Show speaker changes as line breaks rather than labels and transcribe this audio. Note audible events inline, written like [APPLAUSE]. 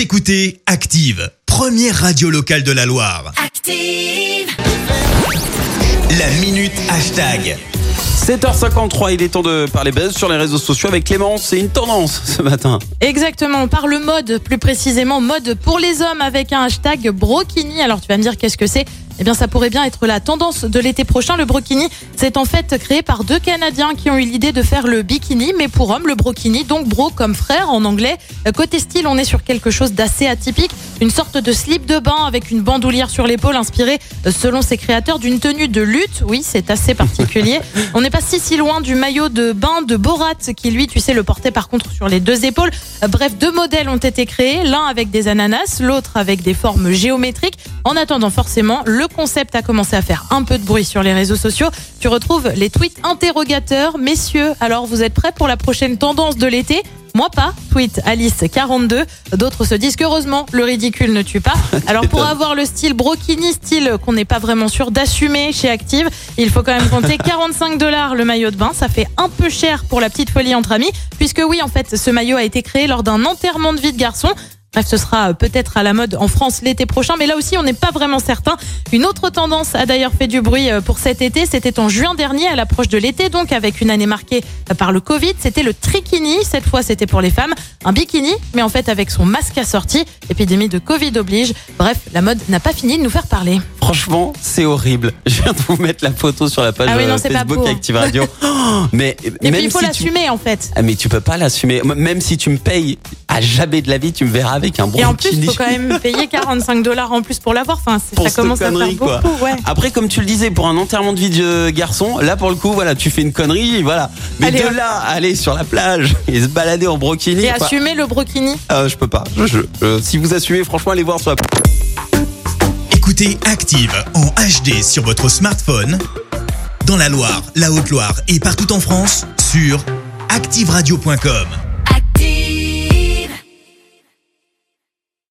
Vous écoutez Active, première radio locale de la Loire.
Active.
La minute hashtag.
7h53, il est temps de parler buzz sur les réseaux sociaux avec Clémence. C'est une tendance ce matin.
Exactement, on parle mode, plus précisément mode pour les hommes avec un hashtag brokini. Alors tu vas me dire qu'est-ce que c'est eh bien, ça pourrait bien être la tendance de l'été prochain. Le brokini, c'est en fait créé par deux Canadiens qui ont eu l'idée de faire le bikini, mais pour hommes, le brokini, donc bro comme frère en anglais. Côté style, on est sur quelque chose d'assez atypique, une sorte de slip de bain avec une bandoulière sur l'épaule inspirée, selon ses créateurs, d'une tenue de lutte. Oui, c'est assez particulier. [LAUGHS] on n'est pas si si loin du maillot de bain de Borat qui, lui, tu sais, le portait par contre sur les deux épaules. Bref, deux modèles ont été créés, l'un avec des ananas, l'autre avec des formes géométriques. En attendant, forcément, le concept a commencé à faire un peu de bruit sur les réseaux sociaux. Tu retrouves les tweets interrogateurs. Messieurs, alors vous êtes prêts pour la prochaine tendance de l'été? Moi pas, tweet Alice42. D'autres se disent qu'heureusement, le ridicule ne tue pas. [LAUGHS] Alors pour avoir le style brokini, style qu'on n'est pas vraiment sûr d'assumer chez Active, il faut quand même compter [LAUGHS] 45 dollars le maillot de bain. Ça fait un peu cher pour la petite folie entre amis, puisque oui, en fait, ce maillot a été créé lors d'un enterrement de vie de garçon. Bref, ce sera peut-être à la mode en France l'été prochain, mais là aussi, on n'est pas vraiment certain. Une autre tendance a d'ailleurs fait du bruit euh, pour cet été. C'était en juin dernier, à l'approche de l'été, donc avec une année marquée euh, par le Covid. C'était le trikini. Cette fois, c'était pour les femmes. Un bikini, mais en fait avec son masque assorti. Épidémie de Covid oblige. Bref, la mode n'a pas fini de nous faire parler.
Franchement, c'est horrible. [LAUGHS] Je viens de vous mettre la photo sur la page
Ah oui, non,
euh, Facebook
beau.
Active Radio. [LAUGHS] Oh, mais
Et
même
puis il faut
si tu-
l'assumer en fait.
Ah, mais tu peux pas l'assumer. Même si tu me payes à jamais de la vie, tu me verras avec un
Et en plus, il faut quand même [LAUGHS] payer 45 dollars en plus pour l'avoir. Enfin,
pour
ça
cette
commence à faire
quoi.
beaucoup. Ouais.
Après, comme tu le disais, pour un enterrement de vie de garçon, là pour le coup, voilà, tu fais une connerie, voilà. Mais
Allez,
de
hop.
là, aller sur la plage [LAUGHS] et se balader en brokini,
Et
quoi,
assumer le brokini.
euh, je peux pas. Je- je- euh, si vous assumez, franchement, allez voir sur la
Écoutez Active en HD sur votre smartphone, dans la Loire, la Haute-Loire et partout en France, sur activeradio.com.